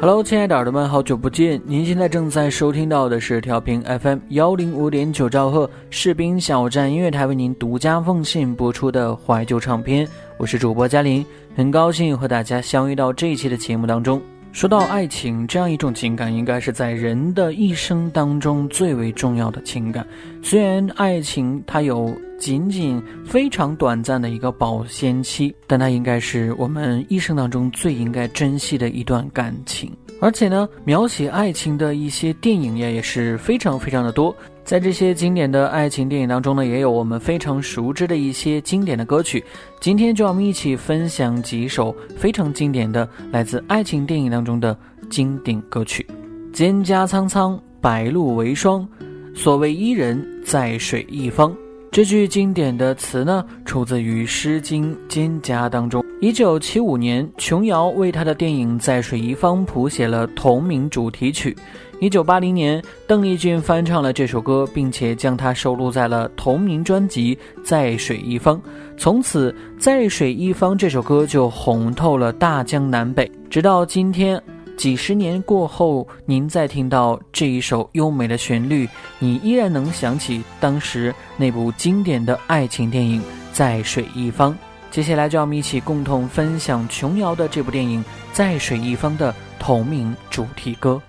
Hello，亲爱的耳朵们，好久不见！您现在正在收听到的是调频 FM 幺零五点九兆赫士兵小站音乐台为您独家奉献播出的怀旧唱片，我是主播嘉玲，很高兴和大家相遇到这一期的节目当中。说到爱情这样一种情感，应该是在人的一生当中最为重要的情感。虽然爱情它有仅仅非常短暂的一个保鲜期，但它应该是我们一生当中最应该珍惜的一段感情。而且呢，描写爱情的一些电影呀也是非常非常的多。在这些经典的爱情电影当中呢，也有我们非常熟知的一些经典的歌曲。今天就让我们一起分享几首非常经典的来自爱情电影当中的经典歌曲。蒹葭苍苍，白露为霜，所谓伊人，在水一方。这句经典的词呢，出自于《诗经·蒹葭》当中。一九七五年，琼瑶为他的电影《在水一方》谱写了同名主题曲。一九八零年，邓丽君翻唱了这首歌，并且将它收录在了同名专辑《在水一方》。从此，《在水一方》这首歌就红透了大江南北。直到今天，几十年过后，您再听到这一首优美的旋律，你依然能想起当时那部经典的爱情电影《在水一方》。接下来，就让我们一起共同分享琼瑶的这部电影《在水一方》的同名主题歌。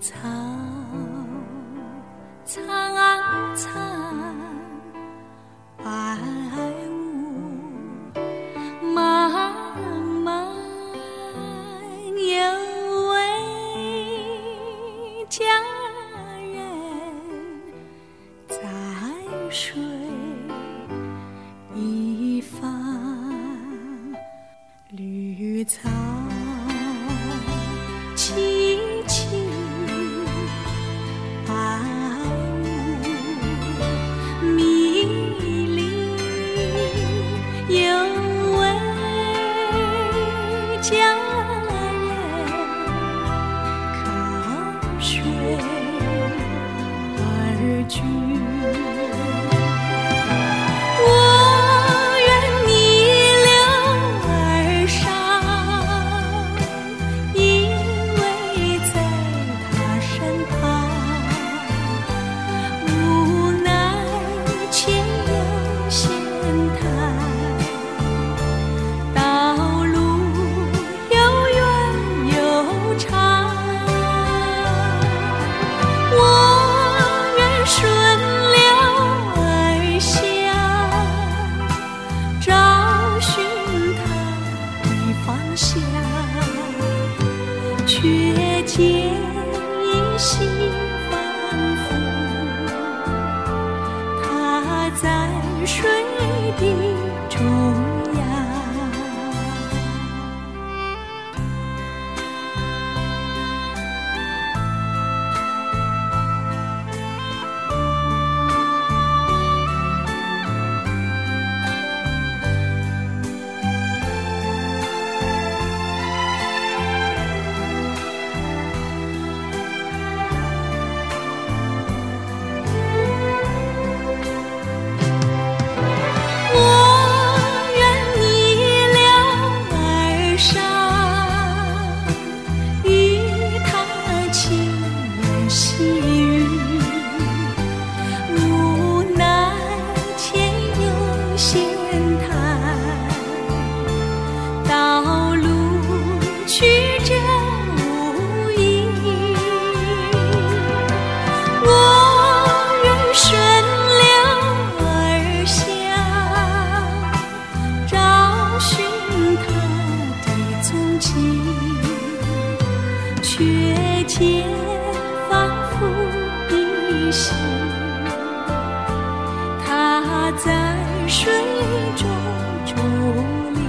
草心它在水中伫立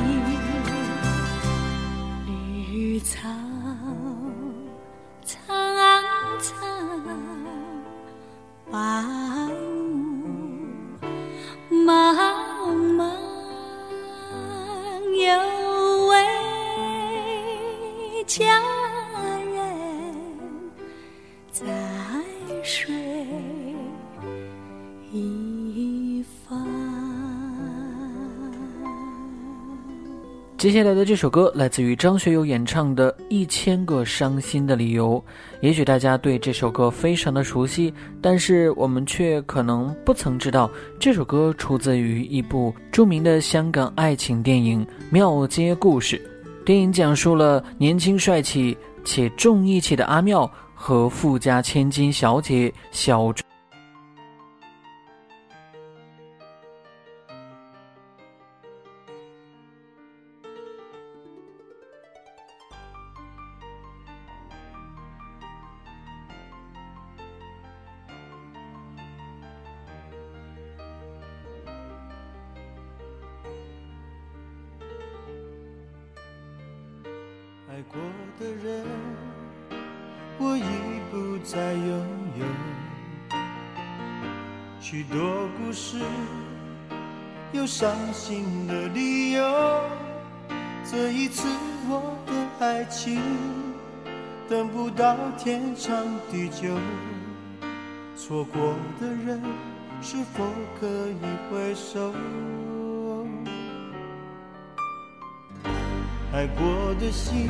绿草苍苍白雾茫茫有位佳接下来的这首歌来自于张学友演唱的《一千个伤心的理由》。也许大家对这首歌非常的熟悉，但是我们却可能不曾知道，这首歌出自于一部著名的香港爱情电影《庙街故事》。电影讲述了年轻帅气且重义气的阿妙和富家千金小姐小我已不再拥有。许多故事，有伤心的理由。这一次我的爱情，等不到天长地久。错过的人，是否可以回首？爱过的心，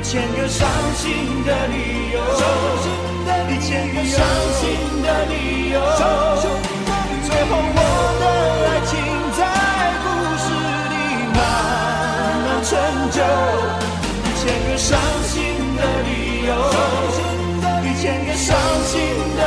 一千个伤心的理由，一千个伤心的理由，最后我的爱情在故事里慢慢成就。一千个伤心的理由，一千个伤心的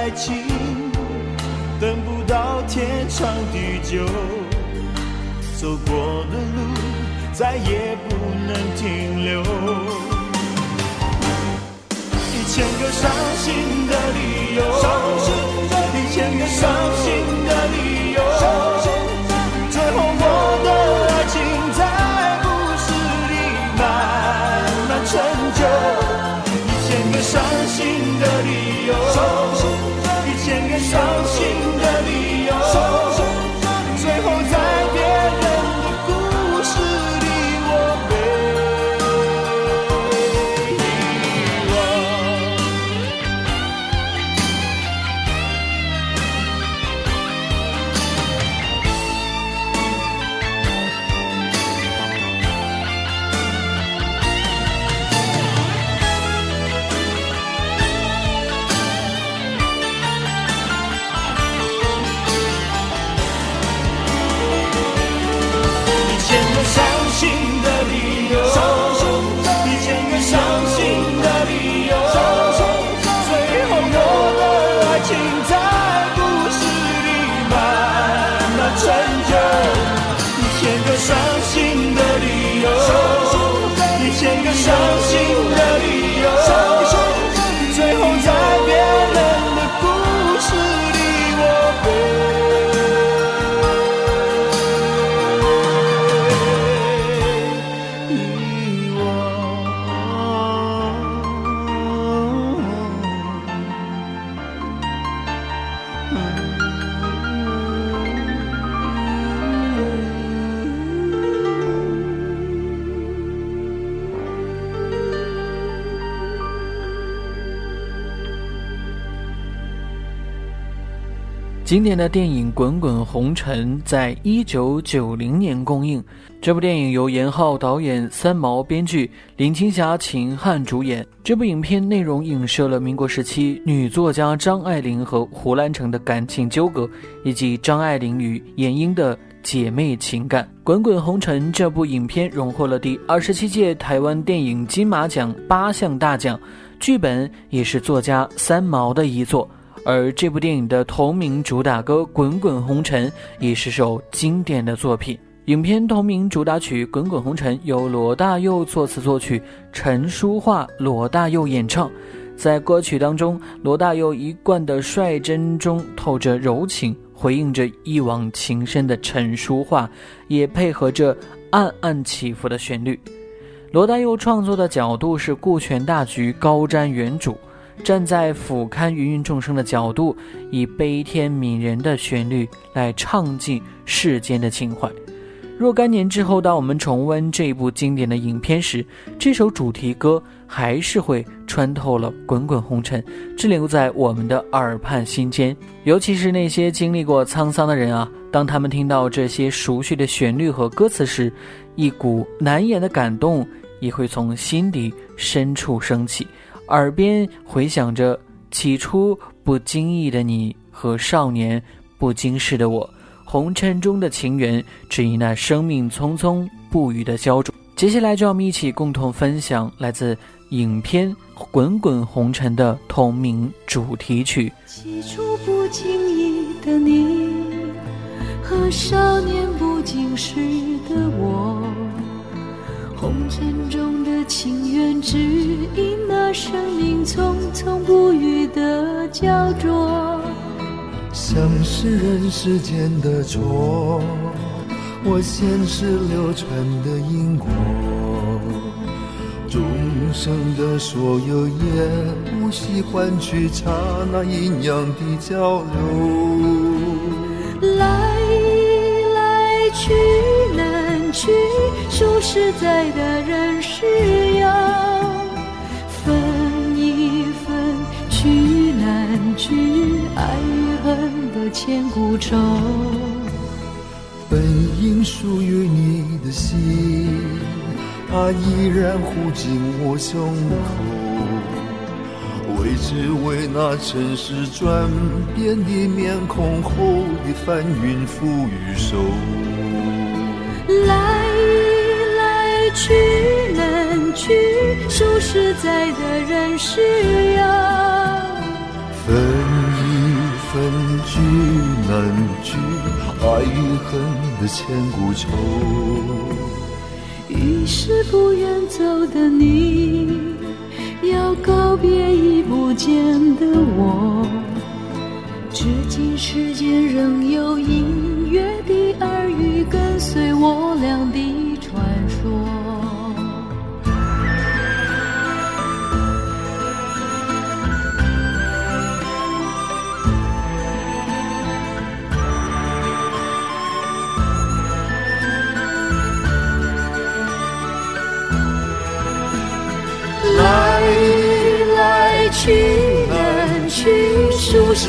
爱情，等不到天长地久。走过的路，再也不能停留。一千个伤心的理由，经典的电影《滚滚红尘》在一九九零年公映。这部电影由严浩导演、三毛编剧，林青霞、秦汉主演。这部影片内容影射了民国时期女作家张爱玲和胡兰成的感情纠葛，以及张爱玲与闫英的姐妹情感。《滚滚红尘》这部影片荣获了第二十七届台湾电影金马奖八项大奖，剧本也是作家三毛的遗作。而这部电影的同名主打歌《滚滚红尘》也是首经典的作品。影片同名主打曲《滚滚红尘》由罗大佑作词作曲，陈淑桦、罗大佑演唱。在歌曲当中，罗大佑一贯的率真中透着柔情，回应着一往情深的陈淑桦，也配合着暗暗起伏的旋律。罗大佑创作的角度是顾全大局，高瞻远瞩。站在俯瞰芸芸众生的角度，以悲天悯人的旋律来唱尽世间的情怀。若干年之后，当我们重温这部经典的影片时，这首主题歌还是会穿透了滚滚红尘，滞留在我们的耳畔心间。尤其是那些经历过沧桑的人啊，当他们听到这些熟悉的旋律和歌词时，一股难言的感动也会从心底深处升起。耳边回响着起初不经意的你和少年不经事的我，红尘中的情缘，只因那生命匆匆不语的焦灼。接下来就让我们一起共同分享来自影片《滚滚红尘》的同名主题曲。起初不经意的你和少年不经事的我，红尘中的情缘，只因那生命匆匆不语的焦灼。像是人世间的错，我前世流传的因果，众生的所有也无需换取刹那阴阳的交流。来来去难去，数十载的人世游，难聚，爱与恨的千古愁。本应属于你的心，它依然护紧我胸口。为只为那尘世转变的面孔后的翻云覆雨手。来来去难去，数十载的人世游。分一分聚难聚，爱与恨的千古愁。于是不愿走的你，要告别已不见的我。至今世间仍有隐约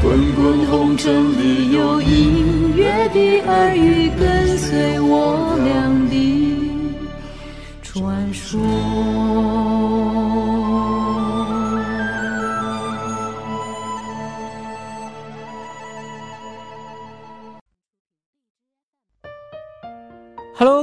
滚滚红尘里有隐约的耳语，跟随我俩的传说。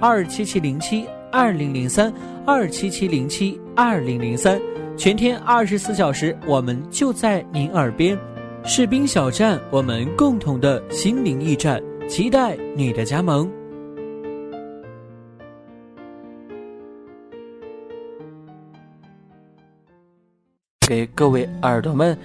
二七七零七二零零三二七七零七二零零三，全天二十四小时，我们就在您耳边。士兵小站，我们共同的心灵驿站，期待你的加盟。给各位耳朵们。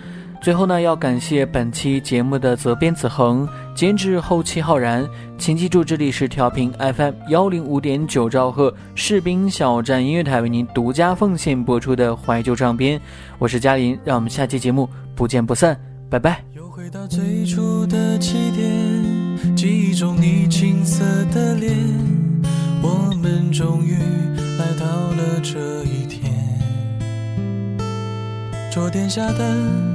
最后呢，要感谢本期节目的责编子恒，监制后期浩然。请记住，这里是调频 FM 幺零五点九兆赫士兵小站音乐台为您独家奉献播出的怀旧唱片。我是嘉林，让我们下期节目不见不散，拜拜。又回到最初的起点，记忆中你青涩的脸，我们终于来到了这一天。桌垫下的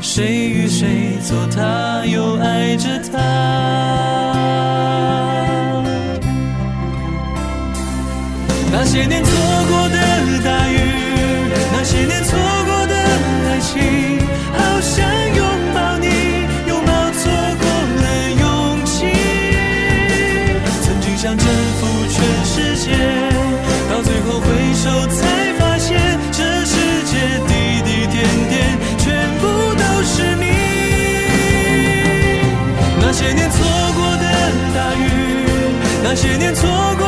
谁与谁做他，又爱着他？那些年错过那些年错过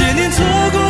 些年错过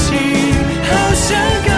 这个。